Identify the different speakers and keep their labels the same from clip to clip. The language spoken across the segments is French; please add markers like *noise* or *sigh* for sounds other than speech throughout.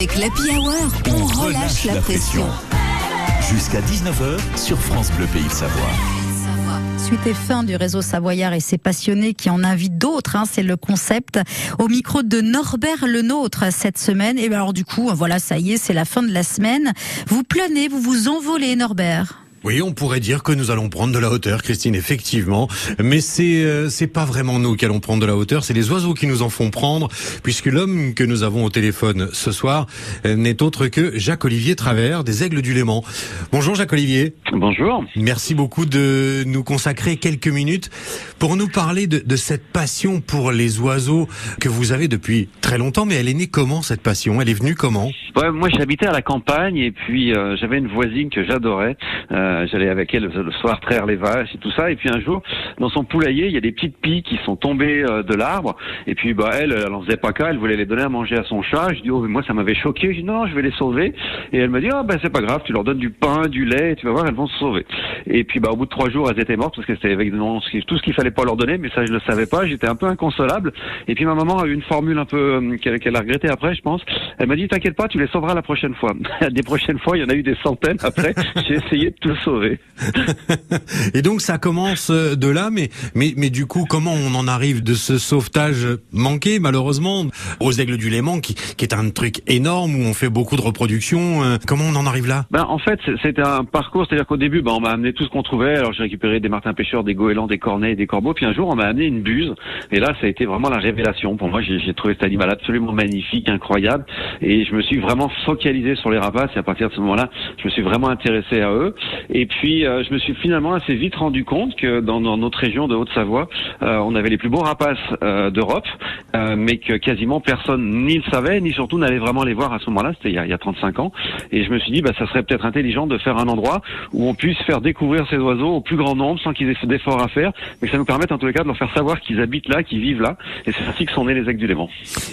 Speaker 1: Avec l'Happy Hour, on, relâche, la, pression.
Speaker 2: Jusqu'à 19h sur France Bleu Pays de Savoie.
Speaker 3: Suite et fin du réseau Savoyard et ses passionnés qui en invitent d'autres, hein, c'est le concept. Au micro de Norbert Lenôtre cette semaine. Et ben alors du coup, voilà, ça y est, c'est la fin de la semaine. Vous planez, vous vous envolez, Norbert.
Speaker 4: Oui, on pourrait dire que nous allons prendre de la hauteur, Christine, effectivement. Mais c'est euh, c'est pas vraiment nous qui allons prendre de la hauteur, c'est les oiseaux qui nous en font prendre, puisque l'homme que nous avons au téléphone ce soir euh, n'est autre que Jacques-Olivier Travers des Aigles du Léman. Bonjour Jacques-Olivier.
Speaker 5: Bonjour.
Speaker 4: Merci beaucoup de nous consacrer quelques minutes pour nous parler de, de cette passion pour les oiseaux que vous avez depuis très longtemps. Mais elle est née comment cette passion? Elle est venue comment?
Speaker 5: Ouais, moi j'habitais à la campagne et puis euh, j'avais une voisine que j'adorais. Euh, J'allais avec elle le soir traire les vaches et tout ça. Et puis un jour, dans son poulailler, il y a des petites pies qui sont tombées euh, de l'arbre. Et puis bah elle, elle en faisait pas cas. Elle voulait les donner à manger à son chat. Je dis oh moi ça m'avait choqué. Je dis non, je vais les sauver. Et elle m'a dit ah ben c'est pas grave, tu leur donnes du pain, du lait, et tu vas voir, elles vont se sauver. Et puis bah au bout de trois jours, elles étaient mortes parce que c'était avec tout ce qu'il fallait pas leur donner. Mais ça je le savais pas. J'étais un peu inconsolable. Et puis ma maman a eu une formule un peu euh, qu'elle a regretté après, je pense. Elle m'a dit t'inquiète pas, tu les sauveras la prochaine fois. *laughs* des prochaines fois, il y en a eu des centaines après. J'ai essayé sauver. *laughs*
Speaker 4: Et donc ça commence euh, de là, mais, mais, mais du coup, comment on en arrive de ce sauvetage manqué, malheureusement, aux Aigles du Léman, qui, qui est un truc énorme, où on fait beaucoup de reproduction euh, Comment on en arrive là?
Speaker 5: Ben, En fait, c'était un parcours, c'est-à-dire qu'au début, ben, on m'a amené tout ce qu'on trouvait. Alors j'ai récupéré des martins pêcheurs, des goélands, des cornets, des corbeaux. Puis un jour, on m'a amené une buse. Et là, ça a été vraiment la révélation. Pour moi, j'ai trouvé cet animal absolument magnifique, incroyable. Et je me suis vraiment focalisé sur les rapaces. Et à partir de ce moment-là, je me suis vraiment intéressé à eux. Et puis, euh, je me suis finalement assez vite rendu compte que dans, notre région de Haute-Savoie, euh, on avait les plus beaux rapaces euh, d'Europe, euh, mais que quasiment personne ni le savait, ni surtout n'allait vraiment les voir à ce moment-là. C'était il, il y a 35 ans. Et je me suis dit, bah, ça serait peut-être intelligent de faire un endroit où on puisse faire découvrir ces oiseaux au plus grand nombre sans qu'ils aient d'efforts à faire, mais que ça nous permette en tous les cas de leur faire savoir qu'ils habitent là, qu'ils vivent là. Et c'est ainsi que sont nés les aigles du Léman.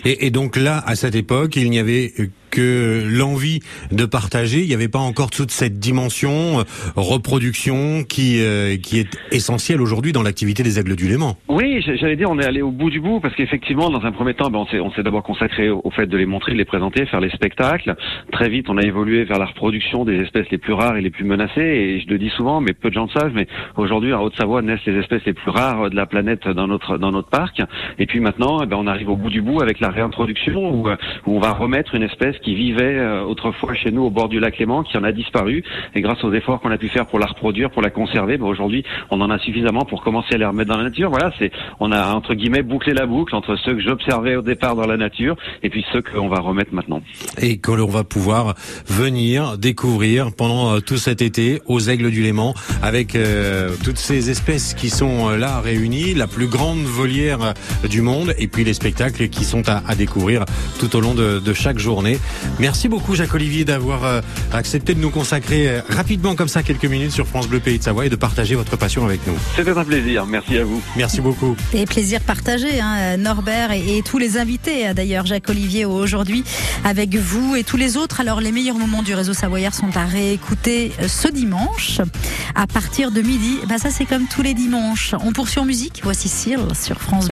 Speaker 4: Et, et donc là, à cette époque, il n'y avait que l'envie de partager. Il n'y avait pas encore toute cette dimension euh, reproduction qui euh, qui est essentielle aujourd'hui dans l'activité des aigles du Léman.
Speaker 5: Oui, j'allais dire, on est allé au bout du bout parce qu'effectivement, dans un premier temps, ben, on s'est d'abord consacré au, fait de les montrer, de les présenter, faire les spectacles. Très vite, on a évolué vers la reproduction des espèces les plus rares et les plus menacées. Et je le dis souvent, mais peu de gens le savent, mais aujourd'hui, en Haute-Savoie naissent les espèces les plus rares de la planète dans notre dans notre parc. Et puis maintenant, eh ben, on arrive au bout du bout avec la réintroduction où, où on va remettre une espèce qui vivait euh, autrefois chez nous au bord du lac Léman, qui en a disparu. Et grâce aux efforts qu'on a pu faire pour la reproduire, pour la conserver, ben aujourd'hui, on en a suffisamment pour commencer à les remettre dans la nature. Voilà, c'est on a entre guillemets bouclé la boucle entre ceux que j'observais au départ dans la nature et puis ceux qu'on va remettre maintenant.
Speaker 4: Et que l'on va pouvoir venir découvrir pendant euh, tout cet été aux Aigles du Léman avec euh, toutes ces espèces qui sont euh, là réunies, la plus grande volière du monde et puis les spectacles qui sont à, à découvrir tout au long de, de chaque journée. Merci beaucoup Jacques-Olivier d'avoir euh, accepté de nous consacrer euh, rapidement comme ça quelques minutes sur France Bleu Pays de Savoie et de partager votre passion avec nous.
Speaker 5: C'était un plaisir. Merci à vous.
Speaker 4: Merci beaucoup.
Speaker 3: Et plaisir partagé, hein, Norbert et, et, tous les invités, hein, d'ailleurs Jacques-Olivier aujourd'hui avec vous et tous les autres. Alors les meilleurs moments du réseau Savoyard sont à réécouter euh, ce dimanche à partir de midi. Bah, ça c'est comme tous les dimanches. On poursuit en musique. Voici Cyril sur France